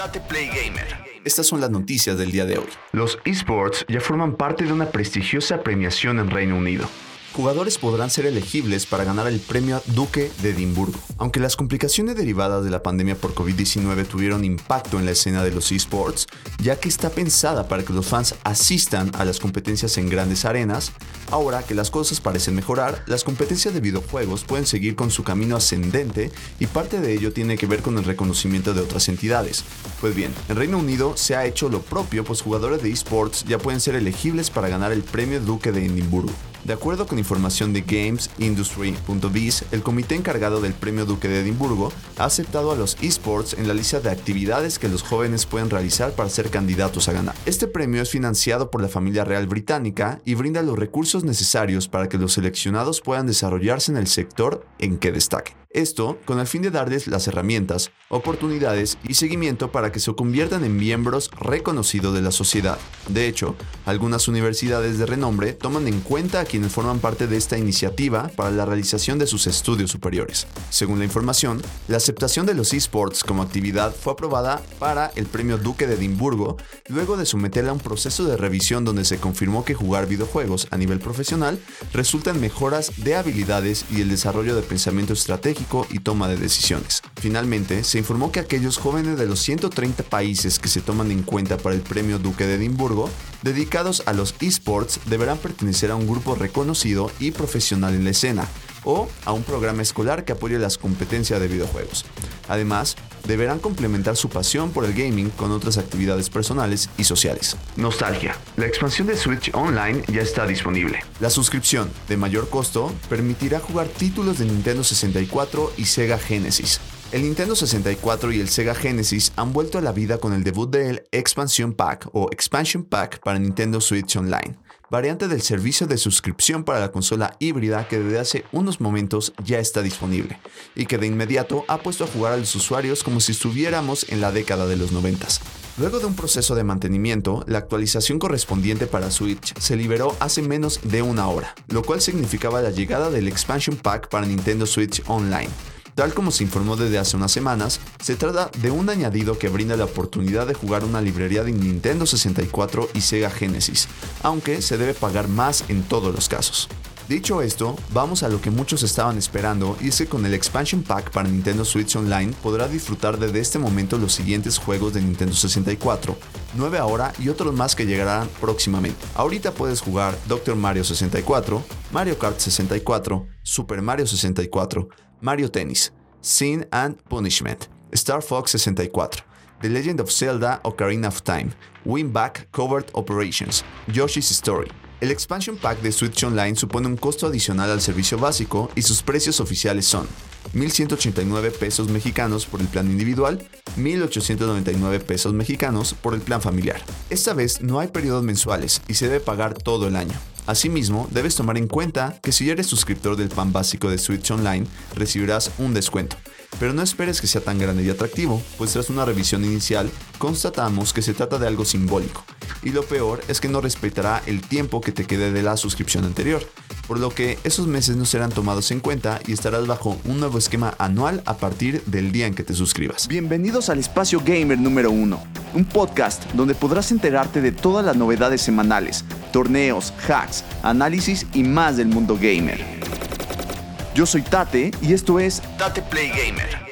Date Play Gamer. Estas son las noticias del día de hoy. Los esports ya forman parte de una prestigiosa premiación en Reino Unido jugadores podrán ser elegibles para ganar el premio Duque de Edimburgo. Aunque las complicaciones derivadas de la pandemia por COVID-19 tuvieron impacto en la escena de los esports, ya que está pensada para que los fans asistan a las competencias en grandes arenas, ahora que las cosas parecen mejorar, las competencias de videojuegos pueden seguir con su camino ascendente y parte de ello tiene que ver con el reconocimiento de otras entidades. Pues bien, en Reino Unido se ha hecho lo propio, pues jugadores de esports ya pueden ser elegibles para ganar el premio Duque de Edimburgo. De acuerdo con información de GamesIndustry.biz, el comité encargado del Premio Duque de Edimburgo ha aceptado a los esports en la lista de actividades que los jóvenes pueden realizar para ser candidatos a ganar. Este premio es financiado por la familia real británica y brinda los recursos necesarios para que los seleccionados puedan desarrollarse en el sector en que destaquen. Esto con el fin de darles las herramientas, oportunidades y seguimiento para que se conviertan en miembros reconocidos de la sociedad. De hecho, algunas universidades de renombre toman en cuenta a quienes forman parte de esta iniciativa para la realización de sus estudios superiores. Según la información, la aceptación de los esports como actividad fue aprobada para el Premio Duque de Edimburgo luego de someterla a un proceso de revisión donde se confirmó que jugar videojuegos a nivel profesional resulta en mejoras de habilidades y el desarrollo de pensamiento estratégico y toma de decisiones. Finalmente, se informó que aquellos jóvenes de los 130 países que se toman en cuenta para el Premio Duque de Edimburgo, dedicados a los esports, deberán pertenecer a un grupo reconocido y profesional en la escena, o a un programa escolar que apoye las competencias de videojuegos. Además, deberán complementar su pasión por el gaming con otras actividades personales y sociales. Nostalgia. La expansión de Switch Online ya está disponible. La suscripción, de mayor costo, permitirá jugar títulos de Nintendo 64 y Sega Genesis. El Nintendo 64 y el Sega Genesis han vuelto a la vida con el debut del Expansion Pack o Expansion Pack para Nintendo Switch Online variante del servicio de suscripción para la consola híbrida que desde hace unos momentos ya está disponible y que de inmediato ha puesto a jugar a los usuarios como si estuviéramos en la década de los 90. Luego de un proceso de mantenimiento, la actualización correspondiente para Switch se liberó hace menos de una hora, lo cual significaba la llegada del Expansion Pack para Nintendo Switch Online Tal como se informó desde hace unas semanas, se trata de un añadido que brinda la oportunidad de jugar una librería de Nintendo 64 y Sega Genesis, aunque se debe pagar más en todos los casos. Dicho esto, vamos a lo que muchos estaban esperando y es que con el Expansion Pack para Nintendo Switch Online podrá disfrutar desde este momento los siguientes juegos de Nintendo 64, 9 ahora y otros más que llegarán próximamente. Ahorita puedes jugar Dr. Mario 64, Mario Kart 64, Super Mario 64, Mario Tennis, Sin and Punishment, Star Fox 64, The Legend of Zelda Ocarina of Time, Win Back Covert Operations, Yoshi's Story. El expansion pack de Switch Online supone un costo adicional al servicio básico y sus precios oficiales son 1.189 pesos mexicanos por el plan individual, 1.899 pesos mexicanos por el plan familiar. Esta vez no hay periodos mensuales y se debe pagar todo el año. Asimismo, debes tomar en cuenta que si eres suscriptor del plan básico de Switch Online, recibirás un descuento. Pero no esperes que sea tan grande y atractivo, pues tras una revisión inicial, constatamos que se trata de algo simbólico. Y lo peor es que no respetará el tiempo que te quede de la suscripción anterior, por lo que esos meses no serán tomados en cuenta y estarás bajo un nuevo esquema anual a partir del día en que te suscribas. Bienvenidos al Espacio Gamer número 1, un podcast donde podrás enterarte de todas las novedades semanales torneos, hacks, análisis y más del mundo gamer. Yo soy Tate y esto es Tate Play Gamer.